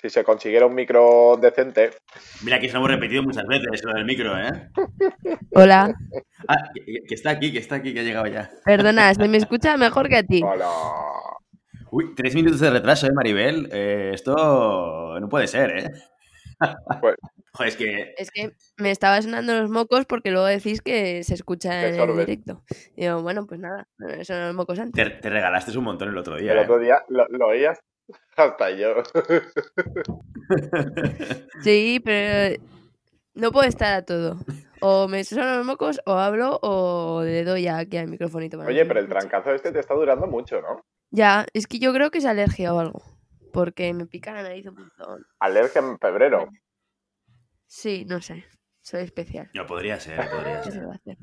si se consiguiera un micro decente. Mira, que se lo hemos repetido muchas veces lo del micro, ¿eh? Hola. Ah, que, que está aquí, que está aquí, que ha llegado ya. Perdona, se me escucha mejor que a ti. Hola. Uy, tres minutos de retraso, ¿eh, Maribel? Eh, esto no puede ser, ¿eh? Pues- Joder, es que... Es que me estaba sonando los mocos porque luego decís que se escucha en el directo. Y digo, bueno, pues nada, me sonan los mocos antes. Te, te regalaste un montón el otro día. El ¿eh? otro día lo, lo oías hasta yo. Sí, pero no puedo estar a todo. O me suenan los mocos, o hablo, o le doy aquí al microfonito. para Oye, pero el trancazo este te está durando mucho, ¿no? Ya, es que yo creo que es alergia o algo. Porque me pica la nariz un montón. Alergia en febrero. Sí, no sé. Soy especial. No, podría ser, podría ¿Qué se ser. va a hacer?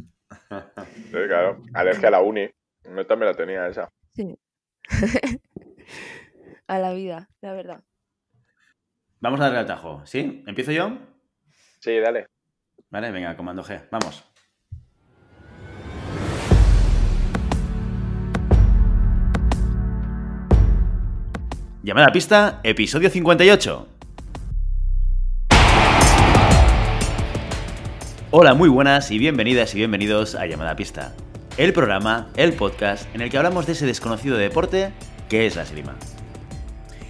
Sí, claro. Alergia a la uni. Yo también la tenía esa. Sí. a la vida, la verdad. Vamos a darle al tajo, ¿sí? ¿Empiezo yo? Sí, dale. Vale, venga, comando G, vamos. Llamada a pista, episodio 58. Hola, muy buenas y bienvenidas y bienvenidos a Llamada a Pista, el programa, el podcast en el que hablamos de ese desconocido deporte que es la esgrima.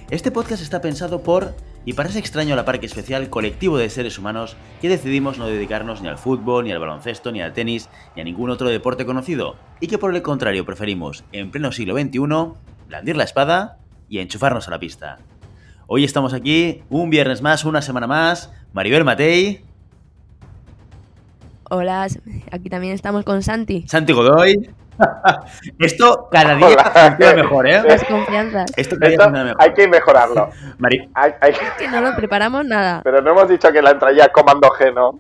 Este podcast está pensado por y para ese extraño a la par que especial colectivo de seres humanos que decidimos no dedicarnos ni al fútbol, ni al baloncesto, ni al tenis, ni a ningún otro deporte conocido, y que por el contrario preferimos, en pleno siglo XXI, blandir la espada y enchufarnos a la pista. Hoy estamos aquí, un viernes más, una semana más, Maribel Matei, Hola, aquí también estamos con Santi. Santi Godoy. Esto cada día Hola. funciona mejor, ¿eh? Las confianzas. Esto cada día Esto funciona mejor. hay que mejorarlo. Mari- Hay- hay- Que no lo preparamos nada. Pero no hemos dicho que la entraña comando G, ¿no?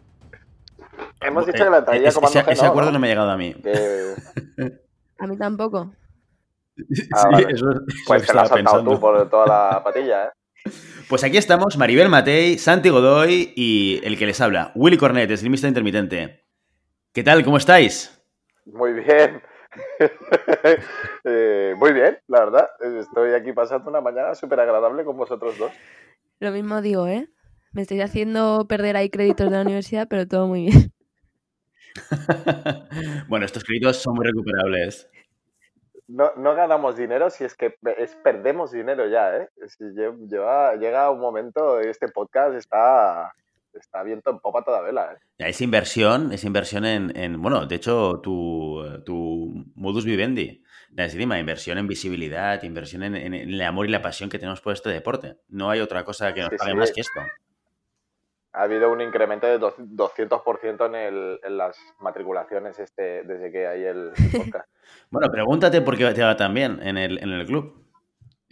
Hemos dicho que la entraña Ese- comando ese, G, ese ¿no? acuerdo no me ha llegado a mí. Que- A mí tampoco. Ah, Sí, vale. eso es lo Pues te la has estaba saltado pensando. tú por toda la patilla, ¿eh? Pues aquí estamos, Maribel Matei, Santi Godoy y el que les habla, Willy Cornet, esgrimista intermitente. ¿Qué tal? ¿Cómo estáis? Muy bien. Eh, muy bien, la verdad. Estoy aquí pasando una mañana súper agradable con vosotros dos. Lo mismo digo, ¿eh? Me estáis haciendo perder ahí créditos de la universidad, pero todo muy bien. bueno, estos créditos son muy recuperables. No, no ganamos dinero si es que es, perdemos dinero ya, ¿eh? Si lleva- llega un momento, este podcast está, está viento en popa toda vela, ¿eh? Es inversión, es inversión en, en- bueno, de hecho, tu, tu modus vivendi, esgrima, inversión en visibilidad, inversión en, en el amor y la pasión que tenemos por este deporte. No hay otra cosa que nos Sí, pague sí. más que esto. Ha habido un incremento de dos- 200% en, el, en las matriculaciones este, desde que hay el, el podcast. Bueno, pregúntate por qué te va tan bien en el, en el club.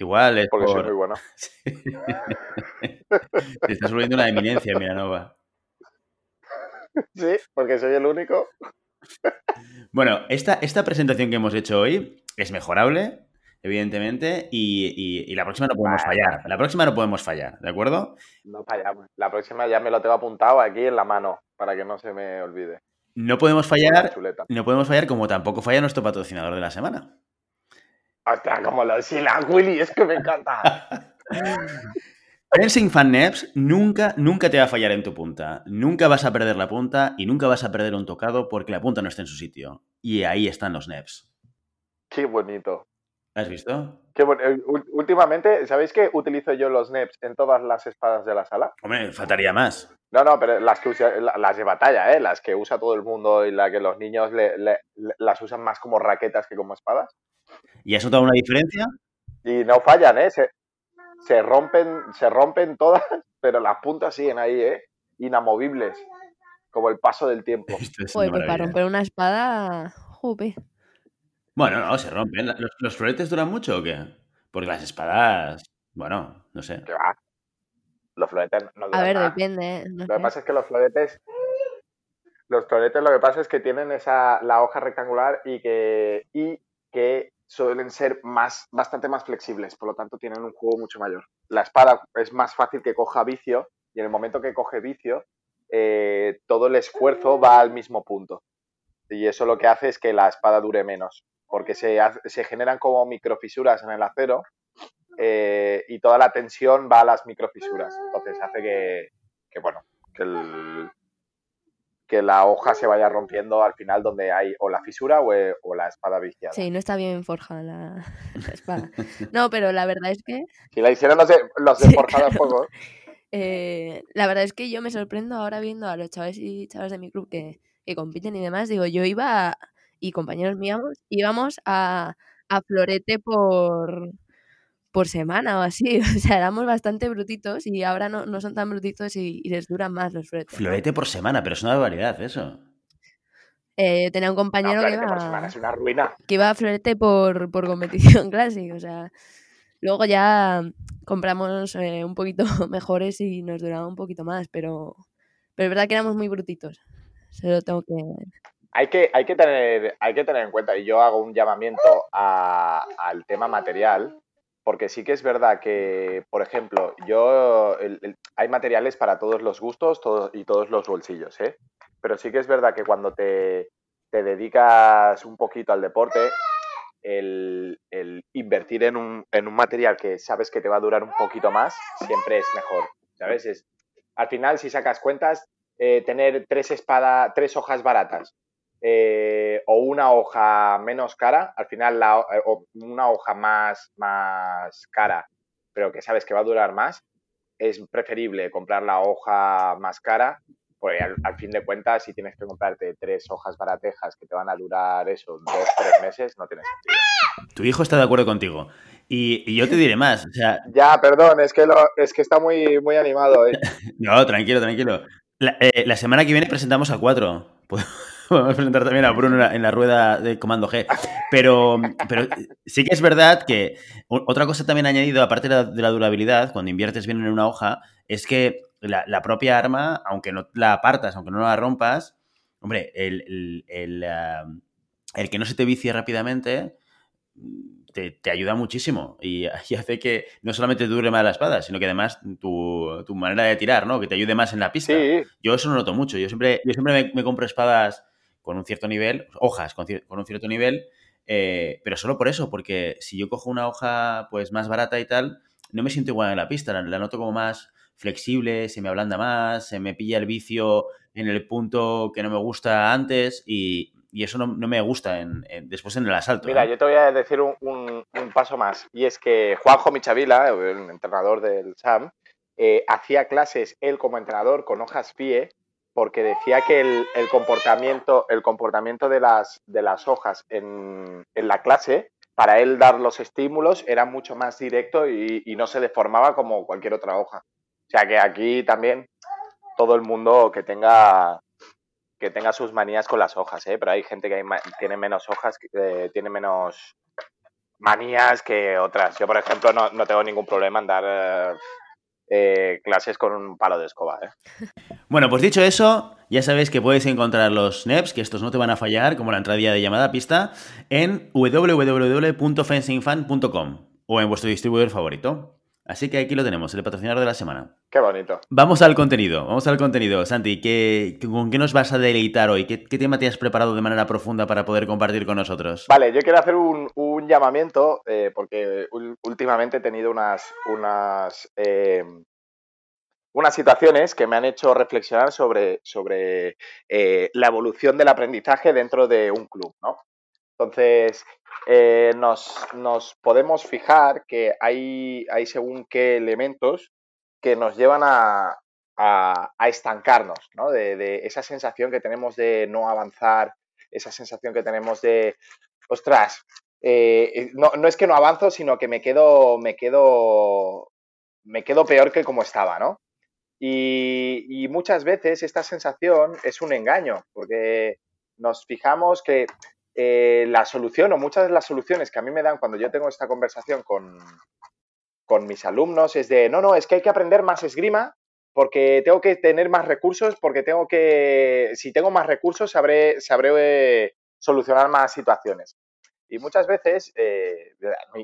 Igual es Porque soy por... muy bueno. Te estás volviendo una eminencia, Miranova. Sí, porque soy el único. Bueno, esta, esta presentación que hemos hecho hoy es mejorable, evidentemente, y, y- y la próxima no podemos Vale. fallar. La próxima no podemos fallar, ¿de acuerdo? No fallamos. La próxima ya me lo tengo apuntado aquí en la mano para que no se me olvide. No podemos fallar, no podemos fallar como tampoco falla nuestro patrocinador de la semana. Ostras, como lo la Willy, es que me encanta. Fencing Fan Neps nunca, nunca te va a fallar en tu punta. Nunca vas a perder la punta y nunca vas a perder un tocado porque la punta no está en su sitio. Y ahí están los Neps. Qué bonito. ¿Has visto? Qué bon- eh, Últimamente, ¿sabéis que utilizo yo los NEPs en todas las espadas de la sala? Hombre, faltaría más. No, no, pero las que usa- la- las de batalla, ¿eh? Las que usa todo el mundo y la que los niños le- le- le- las usan más como raquetas que como espadas. ¿Y has notado una diferencia? Y no fallan, ¿eh? Se, se rompen, se rompen todas, pero las puntas siguen ahí, ¿eh? Inamovibles. Como el paso del tiempo. Esto es Joder, pues para romper una espada, jope. Bueno, no, se rompen. ¿Los, los floretes duran mucho o qué? Porque las espadas, bueno, no sé. Va. Los floretes no A duran ver, nada. depende, ¿eh? No Lo que pasa es que los floretes. Los floretes lo que pasa es que tienen esa, la hoja rectangular y que, y que suelen ser más, bastante más flexibles, por lo tanto tienen un juego mucho mayor. La espada es más fácil que coja vicio y en el momento que coge vicio, eh, todo el esfuerzo va al mismo punto. Y eso lo que hace es que la espada dure menos, porque se, se generan como microfisuras en el acero eh, y toda la tensión va a las microfisuras. Entonces hace que, que bueno, que, el- que la hoja se vaya rompiendo al final donde hay o la fisura o, eh, o la espada viciada. Sí, no está bien forjada la, la espada. No, pero la verdad es que Si la hicieron los de, los de Sí, Forjado a claro. Fuego, eh, la verdad es que yo me sorprendo ahora viendo a los chavales y chavas de mi club que, que compiten y demás. Digo, yo iba a- y compañeros míos íbamos a, a florete por, por semana o así. O sea, éramos bastante brutitos y ahora no, no son tan brutitos y, y les duran más los floretes. ¿no? Florete por semana, pero es una barbaridad eso. Eh, tenía un no, compañero que Florete por semana iba, es una ruina. que iba a florete por, por competición clásica. O sea, luego ya compramos eh, un poquito mejores y nos duraba un poquito más, pero, pero es verdad que éramos muy brutitos. Se lo tengo que... Hay que, hay, que tener, hay que tener en cuenta, y yo hago un llamamiento a- al tema material, porque sí que es verdad que, por ejemplo, yo hay materiales para todos los gustos y todos los bolsillos, ¿eh? Pero sí que es verdad que cuando te, te dedicas un poquito al deporte, el, el invertir en un, en un material que sabes que te va a durar un poquito más, siempre es mejor, ¿sabes? Es, al final, si sacas cuentas, eh, tener tres espadas, tres hojas baratas eh, o una hoja menos cara, al final la, eh, o una hoja más, más cara, pero que sabes que va a durar más, es preferible comprar la hoja más cara, porque al, al fin de cuentas, si tienes que comprarte tres hojas baratejas que te van a durar eso, dos, tres meses, no tiene sentido. Tu hijo está de acuerdo contigo. Y, y yo te diré más. O sea, Ya, perdón, es que, lo, es que está muy, muy animado. ¿eh? no, tranquilo, tranquilo. La, eh, la semana que viene presentamos a cuatro. Podemos presentar también a Bruno en la, en la rueda de Comando G. Pero, pero sí que es verdad que otra cosa también añadido, aparte de la, de la durabilidad, cuando inviertes bien en una hoja, es que la, la propia arma, aunque no la apartas, aunque no la rompas, hombre, el, el- el, ah, el que no se te vicie rápidamente mm, te, te ayuda muchísimo y, y hace que no solamente dure más la espada, sino que además tu, tu manera de tirar, ¿no? Que te ayude más en la pista. Sí, Yo eso lo noto mucho. Yo siempre, yo siempre me, me compro espadas con un cierto nivel, hojas con, un cierto nivel, eh, pero solo por eso, porque si yo cojo una hoja pues más barata y tal, no me siento igual en la pista, la, la noto como más flexible, se me ablanda más, se me pilla el vicio en el punto que no me gusta antes y, y eso no, no me gusta en, en- después en el asalto. Mira, ¿no? yo te voy a decir un, un- un paso más. Y es que Juanjo Michavila, el entrenador del SAM, eh, hacía clases él como entrenador con hojas FIE porque decía que el, comportamiento, el comportamiento de, las, de las hojas en, en la clase, para él dar los estímulos era mucho más directo y, y no se deformaba como cualquier otra hoja. O sea que aquí también todo el mundo que tenga que tenga sus manías con las hojas, ¿eh? pero hay gente que hay tiene menos hojas, eh, tiene menos manías que otras. Yo, por ejemplo, no, no tengo ningún problema en dar eh, eh, clases con un palo de escoba. ¿eh? Bueno, pues dicho eso, ya sabéis que puedes encontrar los NEPs, que estos no te van a fallar, como la entradilla de llamada a pista, en www.fencingfan.com o en vuestro distribuidor favorito. Así que aquí lo tenemos, el patrocinador de la semana. Qué bonito. Vamos al contenido, vamos al contenido. Santi, ¿qué, ¿con qué nos vas a deleitar hoy? ¿Qué, qué tema te has preparado de manera profunda para poder compartir con nosotros? Vale, yo quiero hacer un, un llamamiento eh, porque últimamente he tenido unas, unas, eh, unas situaciones que me han hecho reflexionar sobre, sobre eh, la evolución del aprendizaje dentro de un club, ¿no? Entonces, eh, nos, nos podemos fijar que hay, hay según qué elementos que nos llevan a, a- estancarnos, ¿no? De, de esa sensación que tenemos de no avanzar, esa sensación que tenemos de, ostras, eh, no, no es que no avanzo, sino que me quedo, me quedo, me quedo peor que como estaba, ¿no? Y, muchas veces esta sensación es un engaño, porque nos fijamos que eh, la solución o muchas de las soluciones que a mí me dan cuando yo tengo esta conversación con, con mis alumnos es de, no, no, es que hay que aprender más esgrima porque tengo que tener más recursos, porque tengo que, si tengo más recursos, sabré, sabré eh, solucionar más situaciones. Y muchas veces eh,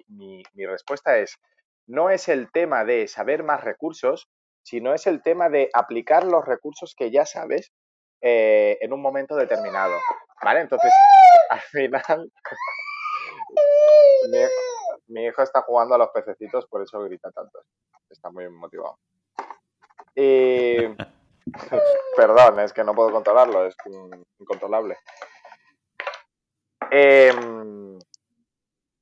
mi respuesta es, no es el tema de saber más recursos, sino es el tema de aplicar los recursos que ya sabes eh, en un momento determinado. ¿Vale? Entonces, al final... mi, mi hijo está jugando a los pececitos, por eso grita tanto. Está muy motivado. Y... Perdón, es que no puedo controlarlo, es incontrolable. Em,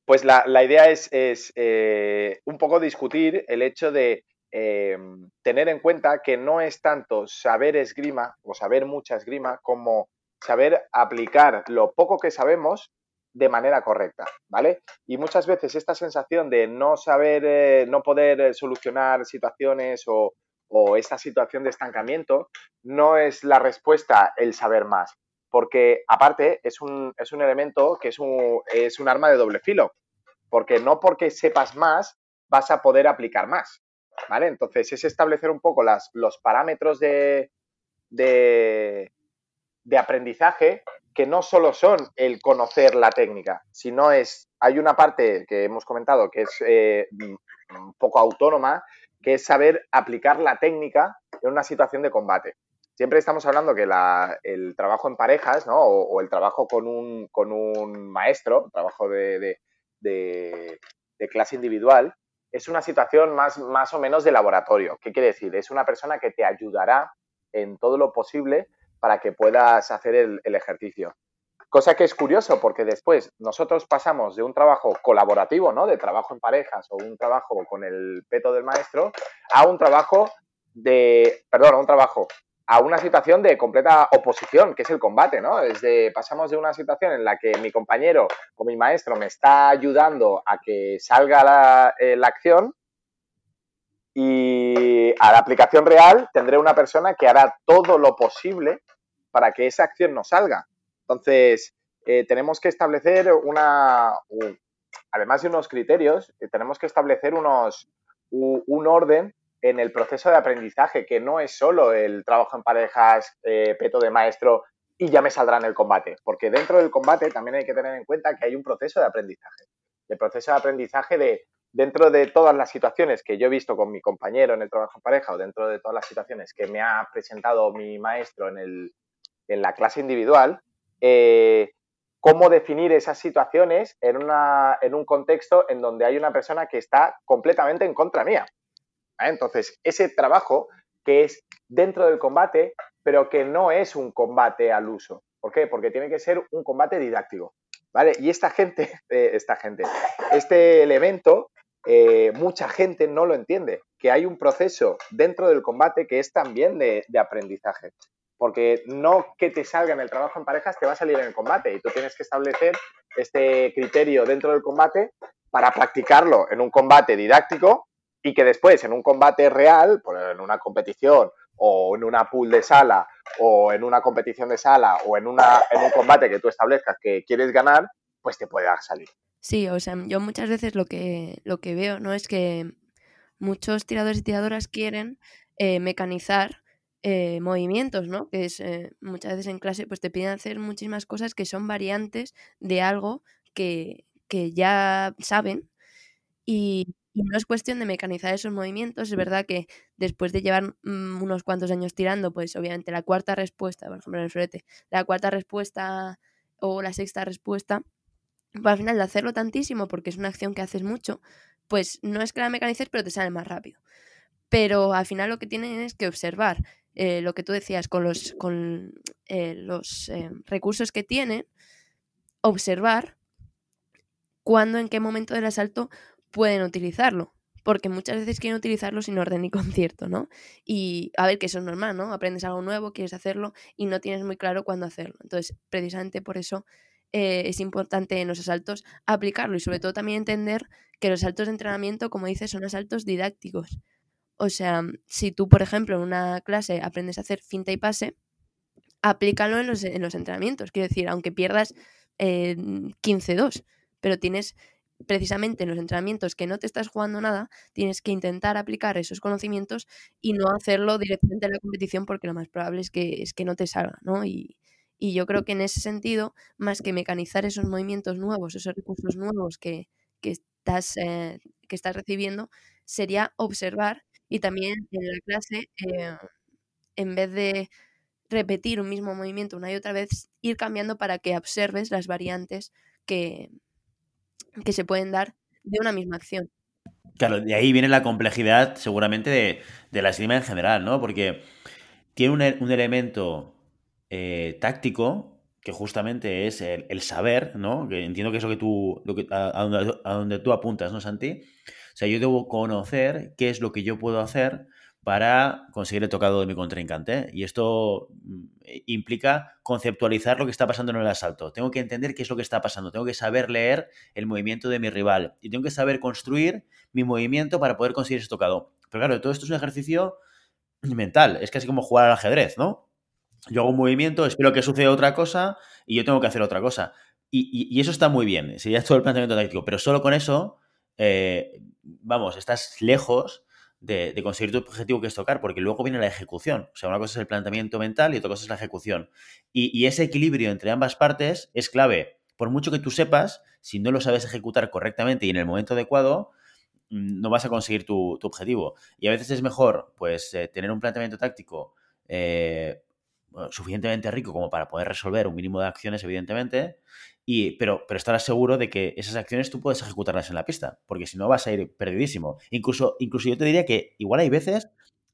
pues la, idea es, eh, un poco discutir el hecho de em, tener en cuenta que no es tanto saber esgrima o saber mucha esgrima como saber aplicar lo poco que sabemos de manera correcta, ¿vale? Y muchas veces esta sensación de no saber, eh, no poder solucionar situaciones o, o esta situación de estancamiento no es la respuesta el saber más, porque aparte es un, es un elemento que es un, es un arma de doble filo, porque no porque sepas más vas a poder aplicar más, ¿vale? Entonces es establecer un poco las, los parámetros de, de, de aprendizaje que no solo son el conocer la técnica, sino es, hay una parte que hemos comentado que es eh, un poco autónoma, que es saber aplicar la técnica en una situación de combate. Siempre estamos hablando que el trabajo en parejas, ¿no? O, el trabajo con un, con un maestro, trabajo de, clase individual, es una situación más, más o menos de laboratorio. ¿Qué quiere decir? Es una persona que te ayudará en todo lo posible para que puedas hacer el, el ejercicio. Cosa que es curioso porque después nosotros pasamos de un trabajo colaborativo, ¿no? De trabajo en parejas o un trabajo con el peto del maestro a un trabajo de, perdón, a un trabajo, a una situación de completa oposición, que es el combate, ¿no? Pasamos de una situación en la que mi compañero o mi maestro me está ayudando a que salga la, eh, la acción y a la aplicación real tendré una persona que hará todo lo posible para que esa acción no salga. Entonces, eh, tenemos que establecer una, además de unos criterios, eh, tenemos que establecer unos, un orden en el proceso de aprendizaje, que no es solo el trabajo en parejas, eh, peto de maestro y ya me saldrá en el combate, porque dentro del combate también hay que tener en cuenta que hay un proceso de aprendizaje. El proceso de aprendizaje de dentro de todas las situaciones que yo he visto con mi compañero en el trabajo en pareja o dentro de todas las situaciones que me ha presentado mi maestro en, el, en la clase individual, eh, cómo definir esas situaciones en, una, en un contexto en donde hay una persona que está completamente en contra mía. Entonces, ese trabajo que es dentro del combate, pero que no es un combate al uso. ¿Por qué? Porque tiene que ser un combate didáctico. ¿Vale? Y esta gente, eh, esta gente, este elemento, eh, mucha gente no lo entiende, que hay un proceso dentro del combate que es también de aprendizaje porque no que te salga en el trabajo en parejas te va a salir en el combate y tú tienes que establecer este criterio dentro del combate para practicarlo en un combate didáctico y que después en un combate real, pues en una competición o en una pool de sala o en una competición de sala o en, una, un combate que tú establezcas que quieres ganar, pues te pueda salir. Sí, o sea, yo muchas veces lo que, lo que veo no es que muchos tiradores y tiradoras quieren eh, mecanizar eh, movimientos, ¿no? Que es eh, muchas veces en clase pues te piden hacer muchísimas cosas que son variantes de algo que, ya saben y, no es cuestión de mecanizar esos movimientos. Es verdad que después de llevar mm, unos cuantos años tirando, pues obviamente la cuarta respuesta, por ejemplo en el florete, la cuarta respuesta o la sexta respuesta, pues al final de hacerlo tantísimo porque es una acción que haces mucho, pues no es que la mecanices, pero te sale más rápido. Pero al final lo que tienen es que observar eh, lo que tú decías, con los, con, eh, los eh, recursos que tienen, observar cuándo, en qué momento del asalto pueden utilizarlo. Porque muchas veces quieren utilizarlo sin orden ni concierto, ¿no? Y a ver, que eso es normal, ¿no? Aprendes algo nuevo, quieres hacerlo y no tienes muy claro cuándo hacerlo. Entonces, precisamente por eso es importante en los asaltos aplicarlo y sobre todo también entender que los asaltos de entrenamiento, como dices, son asaltos didácticos. O sea, si tú, por ejemplo, en una clase aprendes a hacer finta y pase, aplícalo en los, en los entrenamientos. Quiero decir, aunque pierdas eh, 15-2, pero tienes precisamente en los entrenamientos que no te estás jugando nada, tienes que intentar aplicar esos conocimientos y no hacerlo directamente en la competición porque lo más probable es que, es que no te salga, ¿no? Y, yo creo que en ese sentido, más que mecanizar esos movimientos nuevos, esos recursos nuevos que, estás, eh, que estás recibiendo, sería observar y también en la clase, eh, en vez de repetir un mismo movimiento una y otra vez, ir cambiando para que observes las variantes que, que se pueden dar de una misma acción. Claro, de ahí viene la complejidad seguramente de, la esgrima en general, ¿no? Porque tiene un, elemento eh, táctico que justamente es el, saber, ¿no? Que entiendo que es lo que tú, lo que, a, donde, tú apuntas, ¿no, Santi? O sea, yo debo conocer qué es lo que yo puedo hacer para conseguir el tocado de mi contrincante. Y esto mm, implica conceptualizar lo que está pasando en el asalto. Tengo que entender qué es lo que está pasando. Tengo que saber leer el movimiento de mi rival. Y tengo que saber construir mi movimiento para poder conseguir ese tocado. Pero claro, todo esto es un ejercicio mental. Es casi como jugar al ajedrez, ¿no? Yo hago un movimiento, espero que suceda otra cosa y yo tengo que hacer otra cosa. Y, eso está muy bien, sería todo el planteamiento táctico, pero solo con eso, eh, vamos, estás lejos de, conseguir tu objetivo que es tocar, porque luego viene la ejecución. O sea, una cosa es el planteamiento mental y otra cosa es la ejecución. Y, ese equilibrio entre ambas partes es clave. Por mucho que tú sepas, si no lo sabes ejecutar correctamente y en el momento adecuado, mm, no vas a conseguir tu, objetivo. Y a veces es mejor, pues, eh, tener un planteamiento táctico eh, suficientemente rico como para poder resolver un mínimo de acciones, evidentemente, y, pero, pero estarás seguro de que esas acciones tú puedes ejecutarlas en la pista, porque si no vas a ir perdidísimo. Incluso, incluso yo te diría que igual hay veces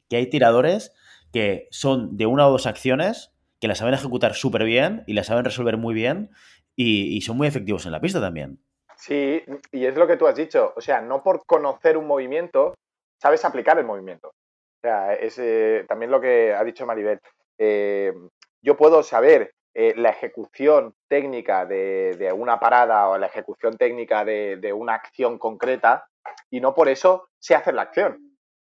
que hay tiradores que son de una o dos acciones que las saben ejecutar súper bien y las saben resolver muy bien y, y son muy efectivos en la pista también. Sí, y es lo que tú has dicho. O sea, no por conocer un movimiento, sabes aplicar el movimiento. O sea, es eh, también lo que ha dicho Maribel. Eh, yo puedo saber eh, la ejecución técnica de, una parada o la ejecución técnica de, una acción concreta y no por eso sé hacer la acción.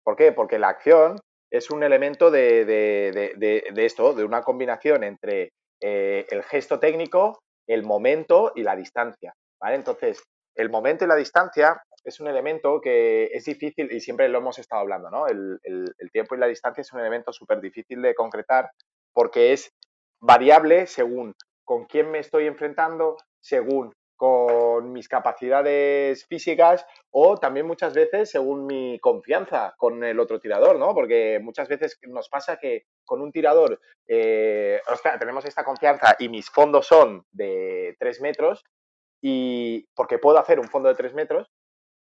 ¿Por qué? Porque la acción es un elemento de, esto, de una combinación entre eh, el gesto técnico, el momento y la distancia. Entonces, el momento y la distancia es un elemento que es difícil, y siempre lo hemos estado hablando, ¿no? El, tiempo y la distancia es un elemento súper difícil de concretar porque es variable según con quién me estoy enfrentando, según con mis capacidades físicas o también muchas veces según mi confianza con el otro tirador, ¿no? Porque muchas veces nos pasa que con un tirador, eh, tenemos esta confianza y mis fondos son de 3 metros y porque puedo hacer un fondo de 3 metros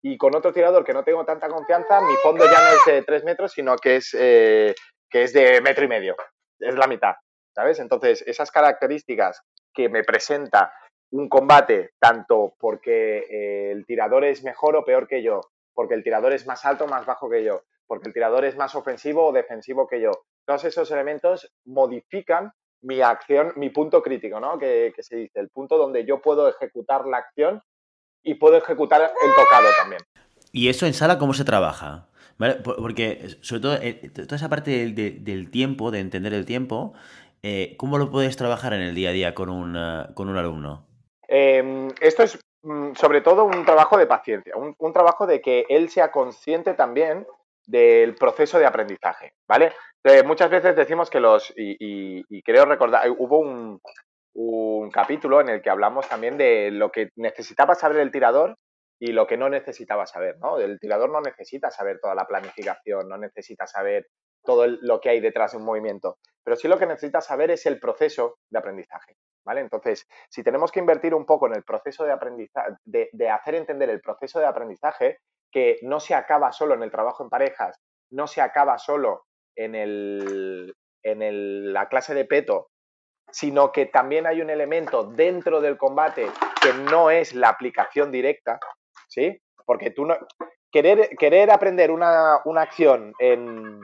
y con otro tirador que no tengo tanta confianza, mi fondo ya no es de 3 metros, sino que es, eh, que es de metro y medio, es la mitad, ¿sabes? Entonces, esas características que me presenta un combate, tanto porque eh, el tirador es mejor o peor que yo, porque el tirador es más alto o más bajo que yo, porque el tirador es más ofensivo o defensivo que yo. Todos esos elementos modifican mi acción, mi punto crítico, ¿no? Que, que se dice, el punto donde yo puedo ejecutar la acción y puedo ejecutar el tocado también. ¿Y eso en sala cómo se trabaja? Porque, sobre todo, eh, toda esa parte del, tiempo, de entender el tiempo, eh, ¿cómo lo puedes trabajar en el día a día con un, con un alumno? Em, esto es mm, sobre todo un trabajo de paciencia, un, trabajo de que él sea consciente también del proceso de aprendizaje, ¿vale? Eh, muchas veces decimos que los, y, y creo recordar, hubo un, un capítulo en el que hablamos también de lo que necesitaba saber el tirador y lo que no necesitaba saber, ¿no? El tirador no necesita saber toda la planificación, no necesita saber todo lo que hay detrás de un movimiento, pero sí lo que necesita saber es el proceso de aprendizaje, ¿vale? Entonces, si tenemos que invertir un poco en el proceso de aprendizaje, de, hacer entender el proceso de aprendizaje, que no se acaba solo en el trabajo en parejas, no se acaba solo en, el, en la clase de peto sino que también hay un elemento dentro del combate que no es la aplicación directa, ¿sí? Porque tú no... Querer, querer aprender una, acción en,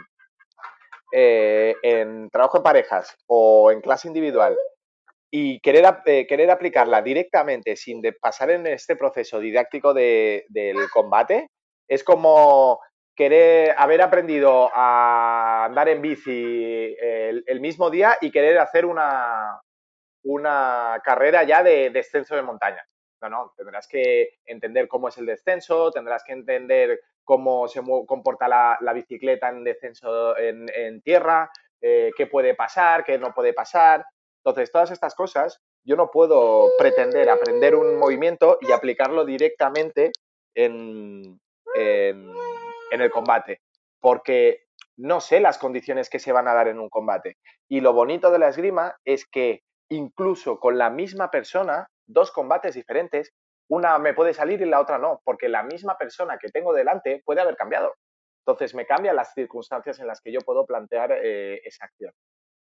eh, en trabajo en parejas o en clase individual y querer, eh, querer aplicarla directamente sin pasar en este proceso didáctico del combate es como querer haber aprendido a andar en bici el, mismo día y querer hacer una, una carrera ya de descenso de montaña. No, no, tendrás que entender cómo es el descenso, tendrás que entender cómo se comporta la, bicicleta en descenso en, tierra, eh, qué puede pasar, qué no puede pasar. Entonces, todas estas cosas, yo no puedo pretender aprender un movimiento y aplicarlo directamente en, en el combate, porque no sé las condiciones que se van a dar en un combate. Y lo bonito de la esgrima es que incluso con la misma persona, dos combates diferentes una me puede salir y la otra no, porque la misma persona que tengo delante puede haber cambiado. Entonces me cambian las circunstancias en las que yo puedo plantear eh, esa acción.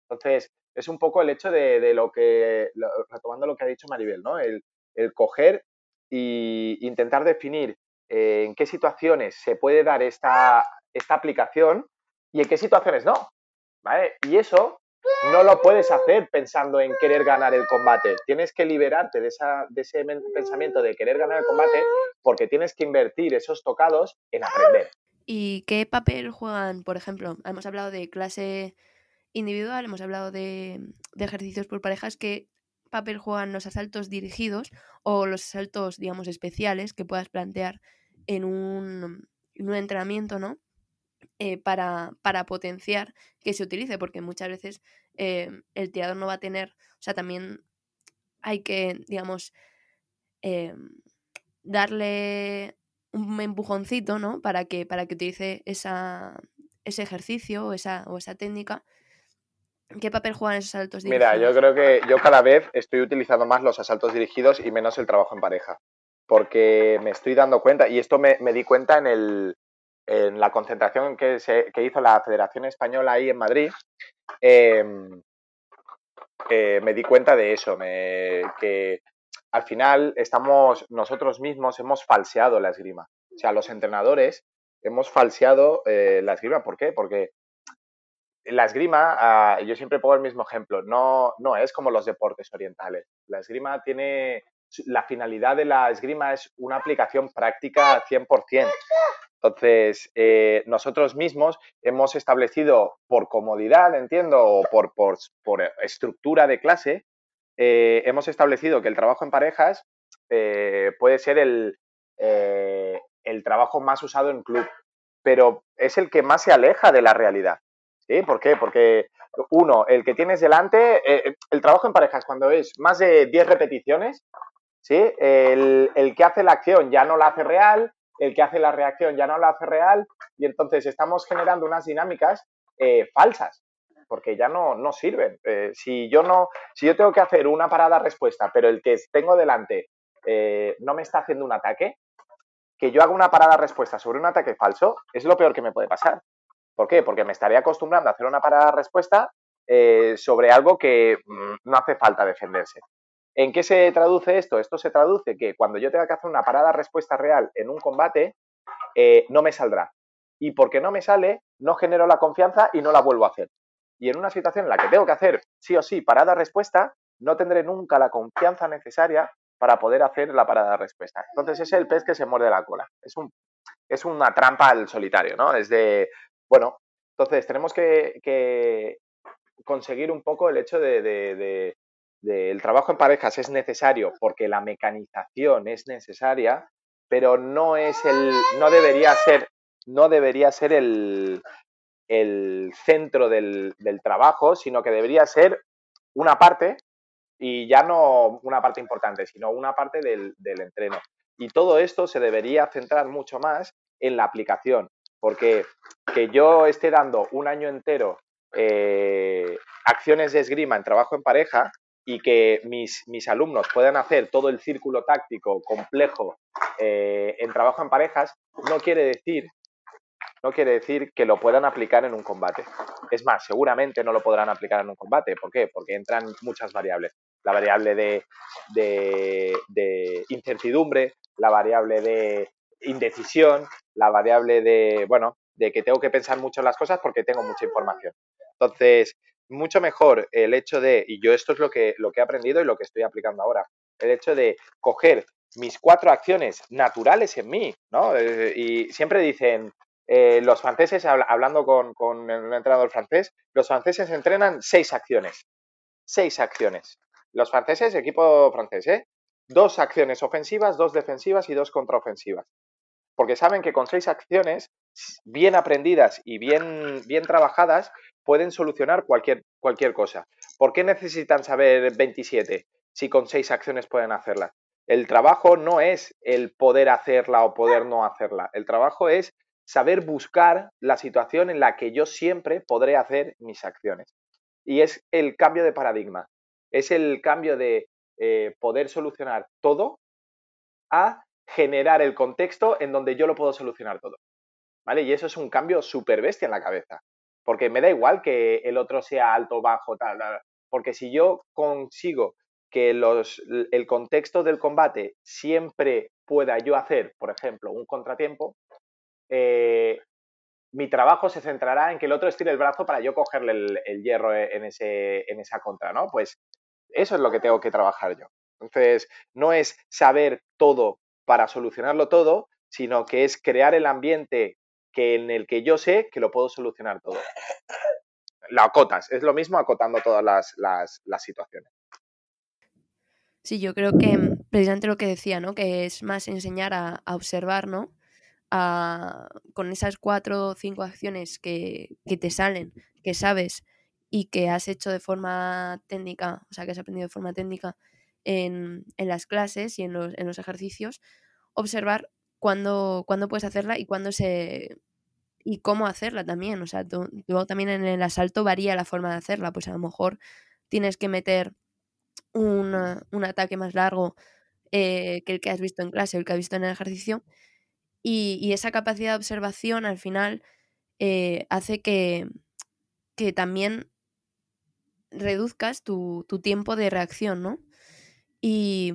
Entonces, es un poco el hecho de, lo que, retomando lo que ha dicho Maribel, ¿no? El, coger e intentar definir eh, en qué situaciones se puede dar esta, esta aplicación y en qué situaciones no. ¿vale? Y eso no lo puedes hacer pensando en querer ganar el combate. Tienes que liberarte de, esa, de ese pensamiento de querer ganar el combate porque tienes que invertir esos tocados en aprender. ¿Y qué papel juegan, por ejemplo, hemos hablado de clase individual, hemos hablado de, ejercicios por parejas, ¿qué papel juegan los asaltos dirigidos o los asaltos, digamos, especiales que puedas plantear en un, un entrenamiento, ¿no? Eh, para, para, potenciar que se utilice, porque muchas veces eh, el tirador no va a tener, o sea, también hay que, digamos, eh, darle un empujoncito, ¿no? Para que, para que utilice esa, ese ejercicio o esa, o esa técnica. ¿Qué papel juegan esos asaltos dirigidos? Mira, yo creo que yo cada vez estoy utilizando más los asaltos dirigidos y menos el trabajo en pareja. Porque me estoy dando cuenta, y esto me, me di cuenta en, el, en la concentración que, se, que hizo la Federación Española ahí en Madrid, em, eh, me di cuenta de eso, me, que al final estamos, nosotros mismos hemos falseado la esgrima. O sea, los entrenadores hemos falseado eh, la esgrima. ¿Por qué? Porque la esgrima, ah, yo siempre pongo el mismo ejemplo, no, no es como los deportes orientales. La esgrima tiene, la finalidad de la esgrima es una aplicación práctica 100%. Entonces, eh, nosotros mismos hemos establecido por comodidad, entiendo, o por, por, estructura de clase, eh, hemos establecido que el trabajo en parejas eh, puede ser el, el, trabajo más usado en club, pero es el que más se aleja de la realidad. ¿Sí? ¿Por qué? Porque uno, el que tienes delante, el trabajo en parejas cuando es más de 10 repeticiones, ¿sí? El, que hace la acción ya no la hace real, el que hace la reacción ya no la hace real y entonces estamos generando unas dinámicas eh, falsas porque ya no, no sirven. Eh, si, yo no, si yo tengo que hacer una parada respuesta, pero el que tengo delante eh, no me está haciendo un ataque, que yo haga una parada respuesta sobre un ataque falso es lo peor que me puede pasar. ¿Por qué? Porque me estaré acostumbrando a hacer una parada respuesta sobre algo que mm, no hace falta defenderse. ¿En qué se traduce esto? Esto se traduce que cuando yo tenga que hacer una parada-respuesta real en un combate, eh, no me saldrá. Y porque no me sale, no genero la confianza y no la vuelvo a hacer. Y en una situación en la que tengo que hacer sí o sí parada-respuesta, no tendré nunca la confianza necesaria para poder hacer la parada-respuesta. Entonces es el pez que se muerde la cola. Es, un, es una trampa al solitario, ¿no? Es de, bueno, entonces tenemos que, conseguir un poco el hecho de el trabajo en parejas es necesario porque la mecanización es necesaria, pero no es el, no debería ser, no debería ser el, el centro del, trabajo, sino que debería ser una parte y ya no una parte importante, sino una parte del, entreno. Y todo esto se debería centrar mucho más en la aplicación, porque que yo esté dando un año entero eh, acciones de esgrima en trabajo en pareja y que mis, mis, alumnos puedan hacer todo el círculo táctico complejo eh, en trabajo en parejas, no quiere decir no quiere decir que lo puedan aplicar en un combate. Es más, seguramente no lo podrán aplicar en un combate. ¿Por qué? Porque entran muchas variables. La variable de, de, de incertidumbre, la variable de indecisión, la variable de, bueno, de que tengo que pensar mucho en las cosas porque tengo mucha información. Entonces, mucho mejor el hecho de, y yo esto es lo que, lo que he aprendido y lo que estoy aplicando ahora, el hecho de coger mis cuatro acciones naturales en mí, ¿no? Eh, y siempre dicen, eh, los franceses, hablando con, con un entrenador francés, los franceses entrenan seis acciones. Seis acciones. Los franceses, equipo francés, ¿eh? Dos acciones ofensivas, dos defensivas y dos contraofensivas. Porque saben que con seis acciones bien aprendidas y bien, bien trabajadas, pueden solucionar cualquier, cualquier cosa. ¿Por qué necesitan saber 27 si con seis acciones pueden hacerla? El trabajo no es el poder hacerla o poder no hacerla. El trabajo es saber buscar la situación en la que yo siempre podré hacer mis acciones. Y es el cambio de paradigma. Es el cambio de eh, poder solucionar todo a generar el contexto en donde yo lo puedo solucionar todo. ¿Vale? Y eso es un cambio súper bestia en la cabeza. Porque me da igual que el otro sea alto, bajo, tal. Porque si yo consigo que los, el contexto del combate siempre pueda yo hacer, por ejemplo, un contratiempo, eh, mi trabajo se centrará en que el otro estire el brazo para yo cogerle el, hierro en, ese, en esa contra, ¿no? Pues eso es lo que tengo que trabajar yo. Entonces, no es saber todo para solucionarlo todo, sino que es crear el ambiente que en el que yo sé que lo puedo solucionar todo. Lo acotas, es lo mismo acotando todas las, situaciones. Sí, yo creo que precisamente lo que decía, ¿no? Que es más enseñar a, a observar, ¿no? con esas cuatro o cinco acciones que, te salen, que sabes y que has hecho de forma técnica, o sea, que has aprendido de forma técnica en, las clases y en los, en los ejercicios, observar cuándo, puedes hacerla y cuándo se y cómo hacerla también. O sea, luego también en el asalto varía la forma de hacerla. Pues a lo mejor tienes que meter un, ataque más largo eh, que el que has visto en clase o el que has visto en el ejercicio y, esa capacidad de observación al final eh, hace que, que, también reduzcas tu, tiempo de reacción, ¿no? Y,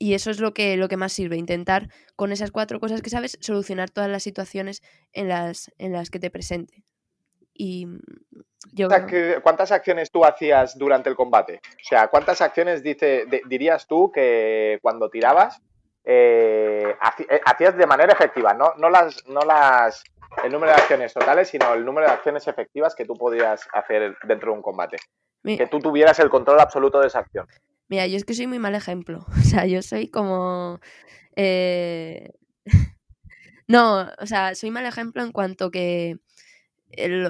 eso es lo que, lo que más sirve, intentar con esas cuatro cosas que sabes solucionar todas las situaciones en las, en las que te presente. Y yo... ¿Cuántas acciones tú hacías durante el combate? O sea, ¿cuántas acciones dice, dirías tú que cuando tirabas eh, eh, hacías de manera efectiva, no, no, las, no las, el número de acciones totales, sino el número de acciones efectivas que tú podías hacer dentro de un combate. que tú tuvieras el control absoluto de esa acción. Mira, yo es que soy muy mal ejemplo. O sea, yo soy como... Eh, no, o sea, soy mal ejemplo en cuanto que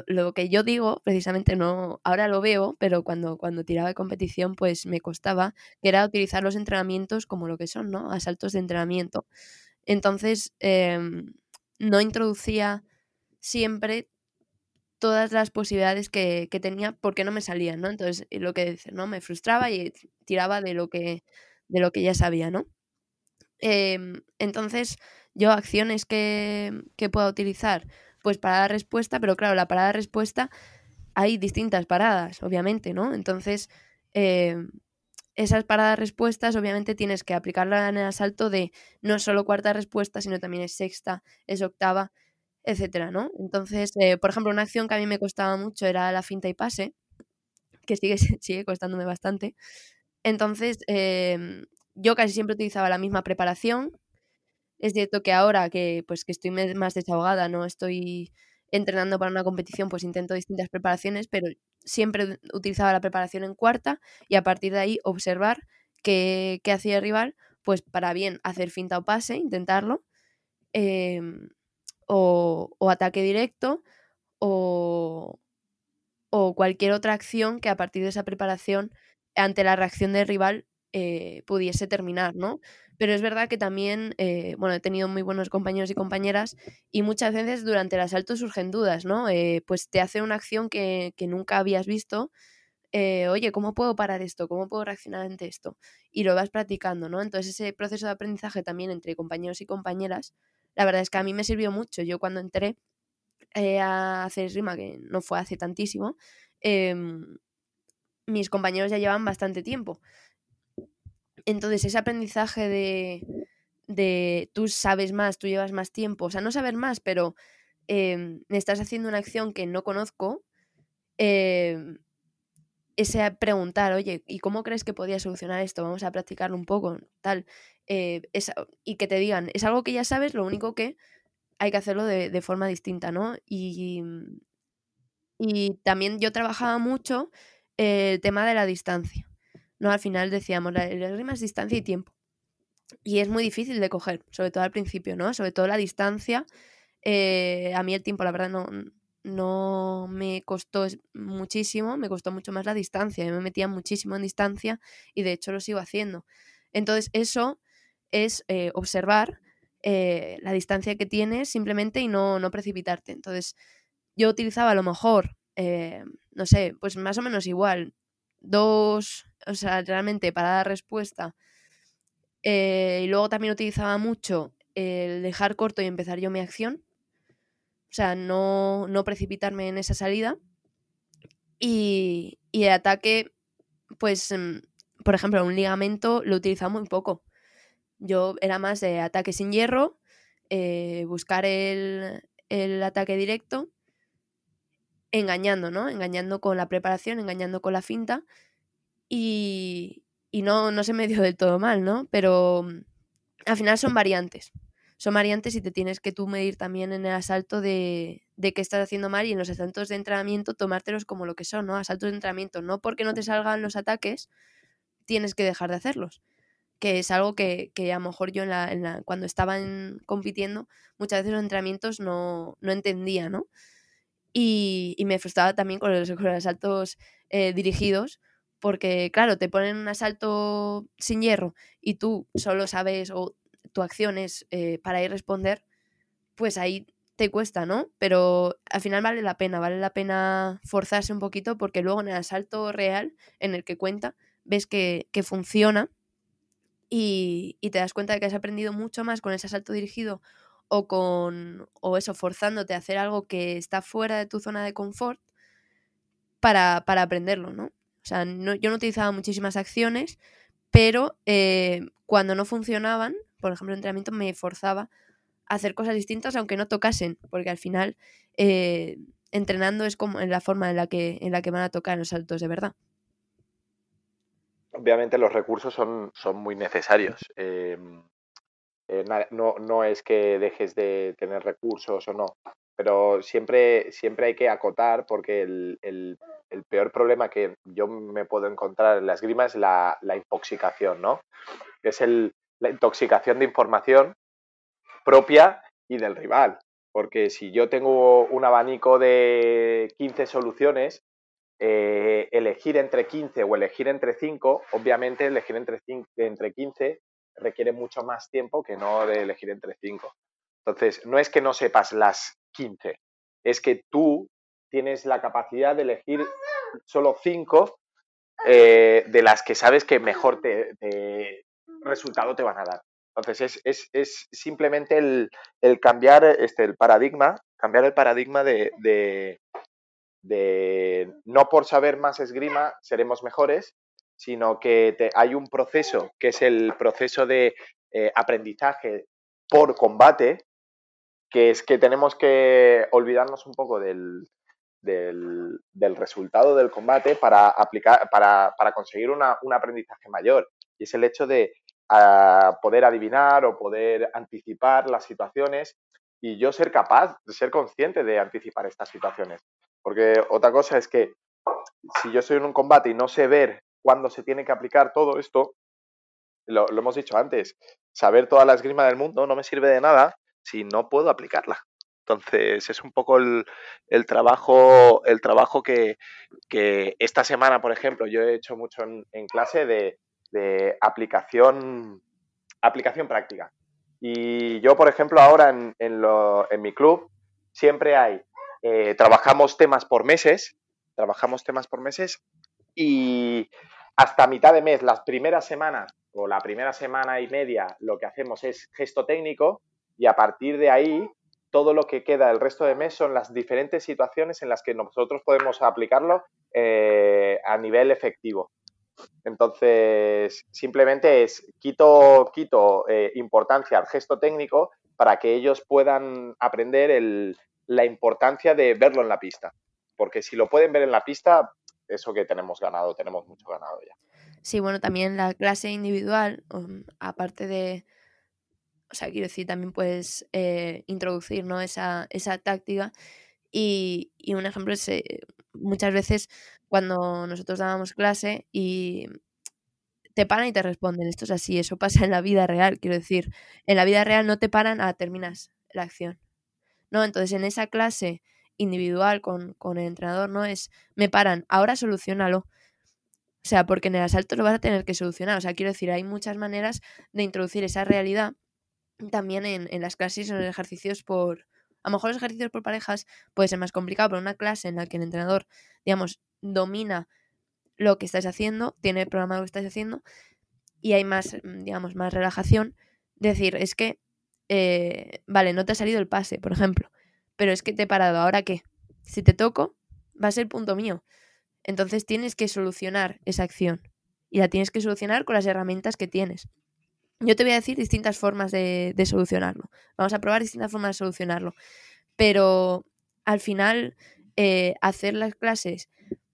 lo que yo digo, precisamente no, ahora lo veo, pero cuando, cuando tiraba de competición, pues me costaba, que era utilizar los entrenamientos como lo que son, ¿no? Asaltos de entrenamiento. Entonces, em, no introducía siempre todas las posibilidades que, tenía porque no me salían, ¿no? Entonces, lo que dice, ¿no? Me frustraba y tiraba de lo que, de lo que ya sabía, ¿no? Em, entonces, yo acciones que, que pueda utilizar, pues parada respuesta, pero claro, la parada respuesta hay distintas paradas, obviamente, ¿no? Entonces, eh, esas paradas respuestas, obviamente, tienes que aplicarla en el asalto de no solo cuarta respuesta, sino también es sexta, es octava, etcétera, ¿no? Entonces, eh, por ejemplo, una acción que a mí me costaba mucho era la finta y pase, que sigue, sigue costándome bastante. Entonces, em, yo casi siempre utilizaba la misma preparación, es cierto que ahora que, pues, que estoy más desahogada, no estoy entrenando para una competición, pues intento distintas preparaciones, pero siempre utilizaba la preparación en cuarta y a partir de ahí observar qué, hacía el rival, pues para bien hacer finta o pase, intentarlo, em, o, ataque directo, o, o cualquier otra acción que a partir de esa preparación, ante la reacción del rival, eh, pudiese terminar, ¿no? Pero es verdad que también, eh, bueno, he tenido muy buenos compañeros y compañeras y muchas veces durante el asalto surgen dudas, ¿no? Eh, pues te hace una acción que, nunca habías visto. Oye, ¿cómo puedo parar esto? ¿Cómo puedo reaccionar ante esto? Y lo vas practicando, ¿no? Entonces ese proceso de aprendizaje también entre compañeros y compañeras, la verdad es que a mí me sirvió mucho. Yo cuando entré a hacer rima, que no fue hace tantísimo, em, mis compañeros ya llevan bastante tiempo. Entonces, ese aprendizaje de, de tú sabes más, tú llevas más tiempo, o sea, no saber más, pero em, me estás haciendo una acción que no conozco, eh, ese preguntar, oye, ¿y cómo crees que podría solucionar esto? Vamos a practicarlo un poco, tal. Eh, y que te digan, es algo que ya sabes, lo único que hay que hacerlo de, de forma distinta, ¿no? Y, y también yo trabajaba mucho el tema de la distancia. ¿no? Al final decíamos, la, rima es distancia y tiempo. Y es muy difícil de coger, sobre todo al principio, ¿no? Sobre todo la distancia. Eh, a mí el tiempo, la verdad, no, no me costó muchísimo, me costó mucho más la distancia. Yo me metía muchísimo en distancia y de hecho lo sigo haciendo. Entonces, eso es eh, observar eh, la distancia que tienes simplemente y no, no precipitarte. Entonces, yo utilizaba a lo mejor, no sé, pues más o menos igual, dos, o sea, realmente para dar respuesta Eh, y luego también utilizaba mucho el dejar corto y empezar yo mi acción. O sea, no, no precipitarme en esa salida. Y, y el ataque, pues, mm, por ejemplo, un ligamento lo utilizaba muy poco. Yo era más de ataque sin hierro, eh, buscar el, el ataque directo, engañando, ¿no? Engañando con la preparación, engañando con la finta. Y, y no, no se me dio del todo mal, ¿no? Pero mm, al final son variantes. Son variantes y te tienes que tú medir también en el asalto de, de qué estás haciendo mal y en los asaltos de entrenamiento tomártelos como lo que son, ¿no? Asaltos de entrenamiento. No porque no te salgan los ataques, tienes que dejar de hacerlos. Que es algo que, que a lo mejor yo en la, cuando estaba compitiendo, muchas veces los entrenamientos no, no entendía, ¿no? Y, y, me frustraba también con los, con los asaltos eh, dirigidos, porque claro, te ponen un asalto sin hierro y tú solo sabes o tu acción es eh, para ir responder, pues ahí te cuesta, ¿no? Pero al final vale la pena, vale la pena forzarse un poquito porque luego en el asalto real en el que cuenta ves que, que funciona y, y, te das cuenta de que has aprendido mucho más con ese asalto dirigido o con o eso forzándote a hacer algo que está fuera de tu zona de confort para, para aprenderlo, ¿no? O sea, yo no utilizaba muchísimas acciones, pero eh, cuando no funcionaban, por ejemplo, el entrenamiento me forzaba a hacer cosas distintas aunque no tocasen, porque al final eh, entrenando es como en la forma en la que, en la que van a tocar los saltos de verdad. Obviamente los recursos son, son muy necesarios. Em, eh, no, no es que dejes de tener recursos o no, pero siempre, siempre hay que acotar porque el, el, el, peor problema que yo me puedo encontrar en la esgrima es la, la intoxicación, ¿no? Es el, la intoxicación de información propia y del rival. Porque si yo tengo un abanico de 15 soluciones, eh, elegir entre 15 o elegir entre 5, obviamente elegir entre, 5, entre 15 requiere mucho más tiempo que no de elegir entre 5. Entonces, no es que no sepas las 15. Es que tú tienes la capacidad de elegir solo 5 eh, de las que sabes que mejor te, te, resultado te van a dar. Entonces, es, es, es simplemente el, el, cambiar este, el paradigma, cambiar el paradigma de, de, no por saber más esgrima seremos mejores, sino que hay un proceso que es el proceso de eh, aprendizaje por combate, que es que tenemos que olvidarnos un poco del, del, resultado del combate para, aplicar, para, para conseguir un aprendizaje mayor. Y es el hecho de a poder adivinar o poder anticipar las situaciones y yo ser capaz de ser consciente de anticipar estas situaciones. Porque otra cosa es que si yo estoy en un combate y no sé ver cuándo se tiene que aplicar todo esto, lo, hemos dicho antes, saber toda la esgrima del mundo no me sirve de nada si no puedo aplicarla. Entonces es un poco el, el trabajo, el trabajo que, que, esta semana, por ejemplo, yo he hecho mucho en clase de, de, aplicación, aplicación práctica. Y yo, por ejemplo, ahora en, en, lo, en mi club siempre hay, eh, trabajamos temas por meses, trabajamos temas por meses y hasta mitad de mes, las primeras semanas o la primera semana y media, lo que hacemos es gesto técnico y a partir de ahí todo lo que queda el resto de mes son las diferentes situaciones en las que nosotros podemos aplicarlo eh, a nivel efectivo. Entonces, simplemente es quito, quito eh, importancia al gesto técnico para que ellos puedan aprender el, la importancia de verlo en la pista. Porque si lo pueden ver en la pista, eso que tenemos ganado, tenemos mucho ganado ya. Sí, bueno, también la clase individual, um, aparte de, o sea, quiero decir, también puedes eh, introducir ¿no? esa, esa táctica. Y, y un ejemplo es, eh, muchas veces cuando nosotros dábamos clase y te paran y te responden, esto es así, eso pasa en la vida real, quiero decir, en la vida real no te paran, ah, terminas la acción. No, entonces en esa clase individual con, con el entrenador no es, me paran, ahora solucionalo. O sea, porque en el asalto lo vas a tener que solucionar. O sea, quiero decir, hay muchas maneras de introducir esa realidad también en, en las clases, en los ejercicios por... A lo mejor los ejercicios por parejas puede ser más complicado, pero una clase en la que el entrenador, digamos, domina lo que estáis haciendo, tiene programado lo que estáis haciendo, y hay más, mm, digamos, más relajación, decir, es que, eh, vale, no te ha salido el pase, por ejemplo, pero es que te he parado, ¿ahora qué? Si te toco, va a ser punto mío. Entonces tienes que solucionar esa acción y la tienes que solucionar con las herramientas que tienes. Yo te voy a decir distintas formas de, solucionarlo. Vamos a probar distintas formas de solucionarlo. Pero al final, eh, hacer las clases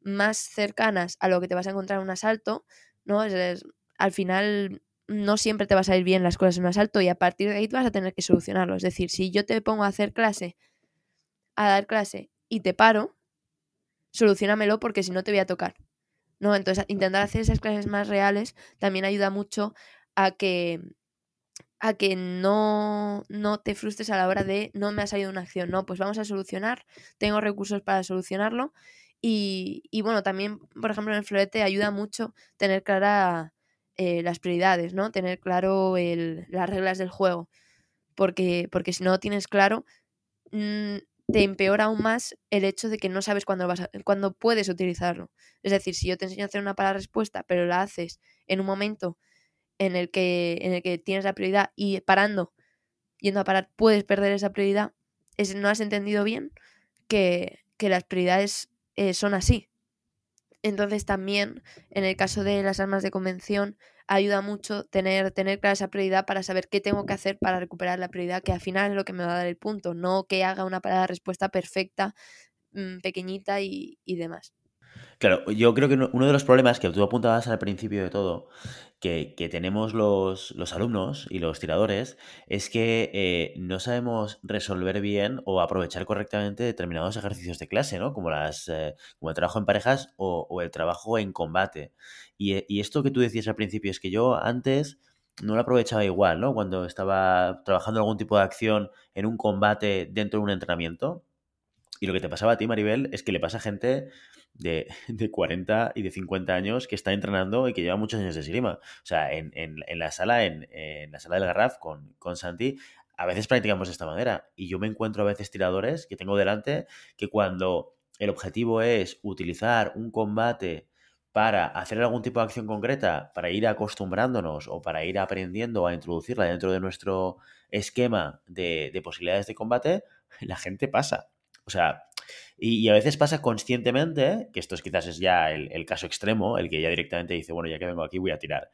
más cercanas a lo que te vas a encontrar en un asalto, ¿no? al final no siempre te va a salir bien las cosas en un asalto y a partir de ahí vas a tener que solucionarlo. Es decir, si yo te pongo a hacer clase, a dar clase y te paro, solucionamelo porque si no te voy a tocar. ¿no? Entonces, intentar hacer esas clases más reales también ayuda mucho a que a que no, no te frustres a la hora de no me ha salido una acción, no, pues vamos a solucionar, tengo recursos para solucionarlo y, y bueno, también, por ejemplo, en el florete ayuda mucho tener clara eh, las prioridades, ¿no? Tener claro el, las reglas del juego, porque, porque si no tienes claro, mm, te empeora aún más el hecho de que no sabes cuándo, vas cuándo puedes utilizarlo. Es decir, si yo te enseño a hacer una para respuesta, pero la haces en un momento en el que, en el que tienes la prioridad y parando, yendo a parar, puedes perder esa prioridad, es, no has entendido bien que, que las prioridades eh, son así. Entonces también en el caso de las armas de convención ayuda mucho tener, tener clara esa prioridad para saber qué tengo que hacer para recuperar la prioridad, que al final es lo que me va a dar el punto, no que haga una parada respuesta perfecta, mm, pequeñita y, y demás. Claro, yo creo que uno de los problemas que tú apuntabas al principio de todo, que, tenemos los, los, alumnos y los tiradores, es que eh, no sabemos resolver bien o aprovechar correctamente determinados ejercicios de clase, ¿no? Como, las, eh, como el trabajo en parejas o, el trabajo en combate. Y, y, esto que tú decías al principio es que yo antes no lo aprovechaba igual, ¿no? Cuando estaba trabajando algún tipo de acción en un combate dentro de un entrenamiento. Y lo que te pasaba a ti, Maribel, es que le pasa a gente de, de, 40 y de 50 años que está entrenando y que lleva muchos años de esgrima. O sea, en, en, en la sala, en, en, la sala del Garraf con, con Santi, a veces practicamos de esta manera. Y yo me encuentro a veces tiradores que tengo delante que cuando el objetivo es utilizar un combate para hacer algún tipo de acción concreta, para ir acostumbrándonos o para ir aprendiendo a introducirla dentro de nuestro esquema de, de posibilidades de combate, la gente pasa. O sea, y, a veces pasa conscientemente, que esto es quizás es ya el, caso extremo, el que ya directamente dice, bueno, ya que vengo aquí voy a tirar.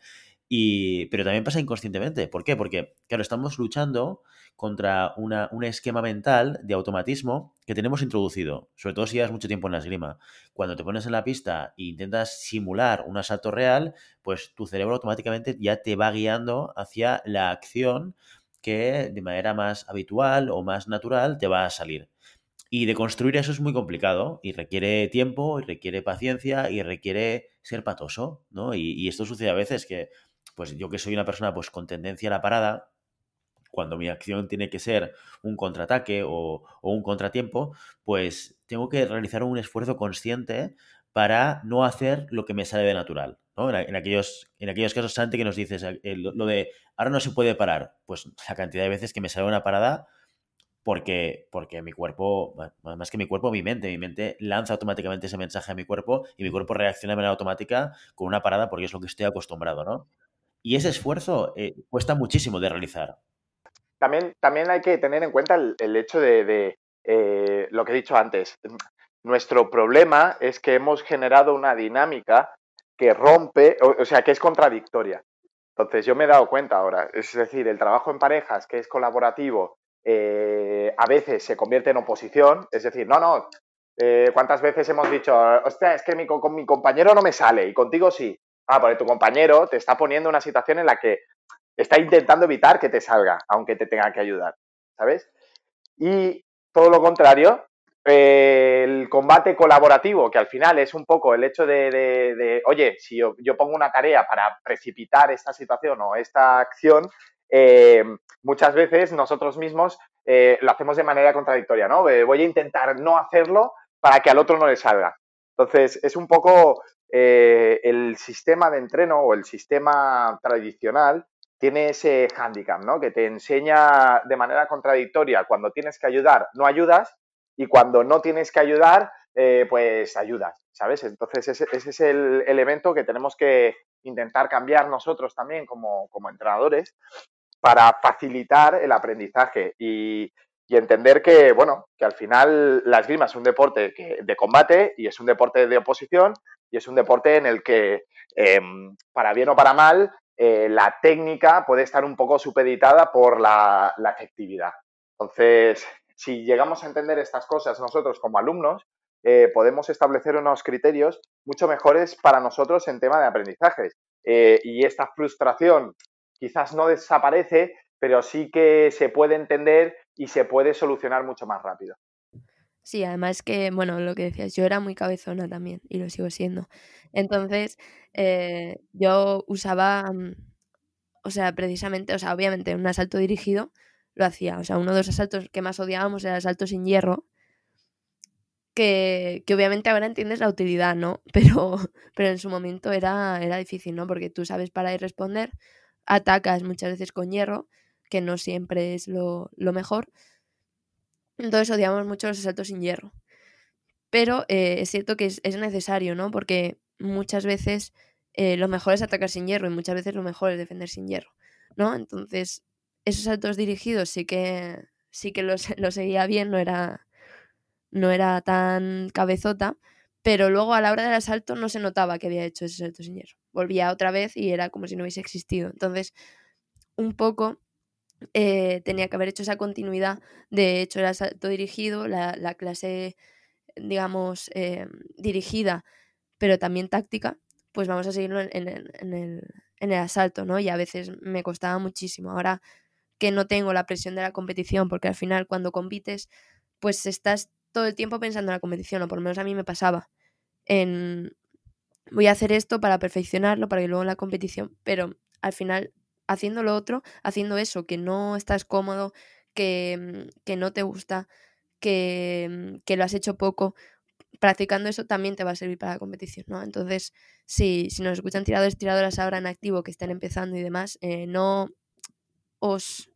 Y, pero también pasa inconscientemente. ¿Por qué? Porque, claro, estamos luchando contra una, un esquema mental de automatismo que tenemos introducido, sobre todo si llevas mucho tiempo en la esgrima. Cuando te pones en la pista e intentas simular un asalto real, pues tu cerebro automáticamente ya te va guiando hacia la acción que de manera más habitual o más natural te va a salir. Y de construir eso es muy complicado y requiere tiempo, y requiere paciencia y requiere ser patoso, ¿no? Y, esto sucede a veces que, pues yo que soy una persona pues con tendencia a la parada, cuando mi acción tiene que ser un contraataque o, un contratiempo, pues tengo que realizar un esfuerzo consciente para no hacer lo que me sale de natural. ¿no? En, aquellos, en aquellos casos, Santi, que nos dices eh, lo de ahora no se puede parar, pues la cantidad de veces que me sale una parada porque, porque mi cuerpo, más que mi cuerpo, mi mente, mi mente lanza automáticamente ese mensaje a mi cuerpo y mi cuerpo reacciona de manera automática con una parada porque es lo que estoy acostumbrado, ¿no? Y ese esfuerzo eh, cuesta muchísimo de realizar. También, también hay que tener en cuenta el, hecho de, eh, lo que he dicho antes. Nuestro problema es que hemos generado una dinámica que rompe, o sea, que es contradictoria. Entonces, yo me he dado cuenta ahora, es decir, el trabajo en parejas, que es colaborativo, eh, a veces se convierte en oposición, es decir, no, no, eh, ¿cuántas veces hemos dicho, hostia, es que mi, con mi compañero no me sale y contigo sí? Ah, porque tu compañero te está poniendo una situación en la que está intentando evitar que te salga, aunque te tenga que ayudar, ¿sabes? Y todo lo contrario, eh, el combate colaborativo, que al final es un poco el hecho de, oye, si yo, yo, pongo una tarea para precipitar esta situación o esta acción, eh, muchas veces nosotros mismos eh, lo hacemos de manera contradictoria, ¿no? Eh, voy a intentar no hacerlo para que al otro no le salga. Entonces, es un poco el sistema de entreno o el sistema tradicional tiene ese hándicap, ¿no? Que te enseña de manera contradictoria cuando tienes que ayudar, no ayudas y cuando no tienes que ayudar, pues ayudas, ¿sabes? Entonces ese, es el elemento que tenemos que intentar cambiar nosotros también como, entrenadores para facilitar el aprendizaje y, entender que, bueno, que al final la esgrima es un deporte de combate y es un deporte de oposición y es un deporte en el que, em, para bien o para mal, eh, la técnica puede estar un poco supeditada por la, la efectividad. Entonces, si llegamos a entender estas cosas nosotros como alumnos, eh, podemos establecer unos criterios mucho mejores para nosotros en tema de aprendizajes. Eh, y esta frustración quizás no desaparece, pero sí que se puede entender y se puede solucionar mucho más rápido. Sí, además que, bueno, lo que decías, yo era muy cabezona también y lo sigo siendo. Entonces, eh, yo usaba, mm, o sea, precisamente, o sea, obviamente un asalto dirigido lo hacía. O sea, uno de los asaltos que más odiábamos era el asalto sin hierro, que, obviamente ahora entiendes la utilidad, ¿no? Pero, pero en su momento era, era difícil, ¿no? Porque tú sabes parar y responder, atacas muchas veces con hierro, que no siempre es lo, mejor. Entonces odiamos mucho los asaltos sin hierro. Pero eh, es cierto que es, necesario, ¿no? Porque muchas veces eh, lo mejor es atacar sin hierro y muchas veces lo mejor es defender sin hierro, ¿no? Entonces, esos saltos dirigidos sí que sí que los, los seguía bien, no era, no era tan cabezota, pero luego a la hora del asalto no se notaba que había hecho ese salto sin hierro. Volvía otra vez y era como si no hubiese existido. Entonces, un poco eh, tenía que haber hecho esa continuidad de hecho el asalto dirigido, la, clase, digamos, eh, dirigida, pero también táctica, pues vamos a seguirlo en, el, en el asalto, ¿no? Y a veces me costaba muchísimo. Ahora que no tengo la presión de la competición, porque al final cuando compites, pues estás todo el tiempo pensando en la competición, o por lo menos a mí me pasaba. En voy a hacer esto para perfeccionarlo, para que luego en la competición, pero al final haciendo lo otro, haciendo eso, que no estás cómodo, que, que no te gusta, que, que, lo has hecho poco, practicando eso también te va a servir para la competición, ¿no? Entonces, si, si nos escuchan tiradores, tiradoras ahora en activo que estén empezando y demás, eh, no os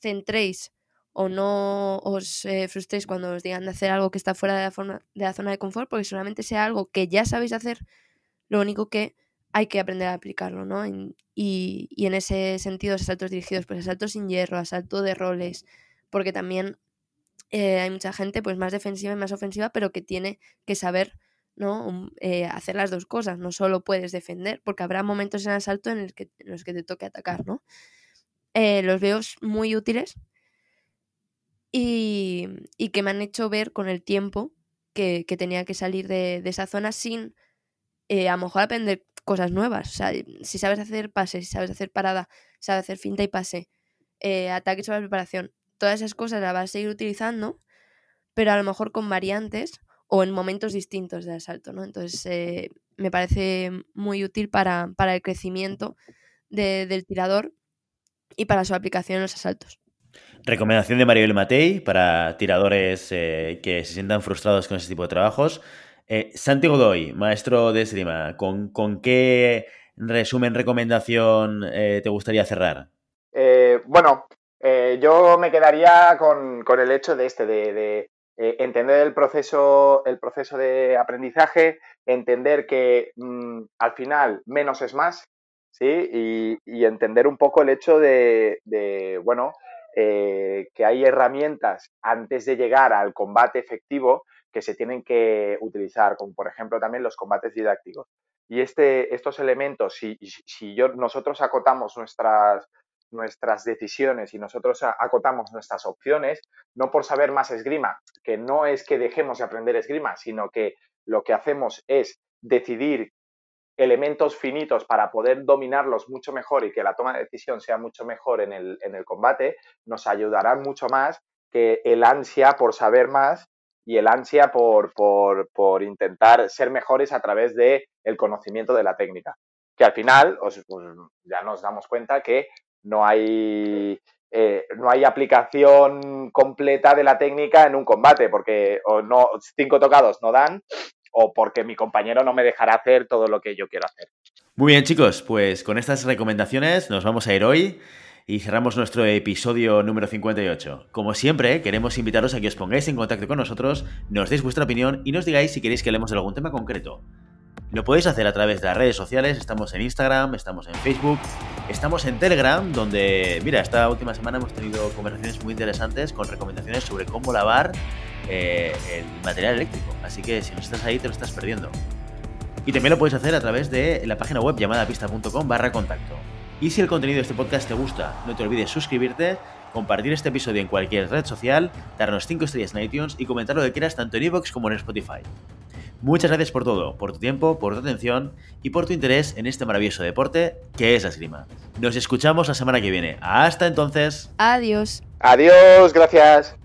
centréis o no os eh, frustréis cuando os digan de hacer algo que está fuera de la, zona de confort, porque solamente sea algo que ya sabéis hacer, lo único que hay que aprender a aplicarlo, ¿no? y, en ese sentido, los asaltos dirigidos, pues asaltos sin hierro, asalto de roles, porque también eh, hay mucha gente pues más defensiva y más ofensiva, pero que tiene que saber ¿no? Eh, hacer las dos cosas, no solo puedes defender, porque habrá momentos en asalto en, el que, en los que te toque atacar, ¿no? los veo muy útiles y, que me han hecho ver con el tiempo que, tenía que salir de, esa zona sin eh, a lo mejor aprender cosas nuevas. O sea, si sabes hacer pase, si sabes hacer parada, sabes hacer finta y pase, eh, ataque sobre preparación, todas esas cosas las vas a seguir utilizando, pero a lo mejor con variantes o en momentos distintos de asalto, ¿no? Entonces, eh, me parece muy útil para, el crecimiento del tirador y para su aplicación en los asaltos. Recomendación de Maribel Matei para tiradores eh, que se sientan frustrados con ese tipo de trabajos. Eh, Santi Godoy, maestro de esgrima, ¿con, qué resumen, recomendación eh, te gustaría cerrar? bueno, yo me quedaría con, el hecho de este, de, entender el proceso, el proceso de aprendizaje, entender que mm, al final menos es más, ¿sí? Y, entender un poco el hecho de, de bueno, eh, que hay herramientas antes de llegar al combate efectivo que se tienen que utilizar, como por ejemplo también los combates didácticos. Y este, estos elementos, si, si nosotros acotamos nuestras, nuestras decisiones y nosotros acotamos nuestras opciones, no por saber más esgrima, que no es que dejemos de aprender esgrima, sino que lo que hacemos es decidir elementos finitos para poder dominarlos mucho mejor y que la toma de decisión sea mucho mejor en el, combate, nos ayudarán mucho más que el ansia por saber más y el ansia por, por, intentar ser mejores a través del el conocimiento de la técnica. Que al final pues, ya nos damos cuenta que no hay, eh, no hay aplicación completa de la técnica en un combate, porque o no, cinco tocados no dan, o porque mi compañero no me dejará hacer todo lo que yo quiero hacer. Muy bien, chicos, pues con estas recomendaciones nos vamos a ir hoy. y cerramos nuestro episodio número 58. Como siempre, queremos invitaros a que os pongáis en contacto con nosotros, nos deis vuestra opinión y nos digáis si queréis que hablemos de algún tema concreto. Lo podéis hacer a través de las redes sociales, estamos en Instagram, estamos en Facebook, estamos en Telegram, donde, mira, esta última semana hemos tenido conversaciones muy interesantes con recomendaciones sobre cómo lavar eh, el material eléctrico. Así que si no estás ahí, te lo estás perdiendo. Y también lo puedes hacer a través de la página web llamadapista.com barra contacto. Y si el contenido de este podcast te gusta, no te olvides suscribirte, compartir este episodio en cualquier red social, darnos 5 estrellas en iTunes y comentar lo que quieras tanto en iVoox como en Spotify. Muchas gracias por todo, por tu tiempo, por tu atención y por tu interés en este maravilloso deporte que es la esgrima. Nos escuchamos la semana que viene. Hasta entonces. Adiós. Adiós, gracias.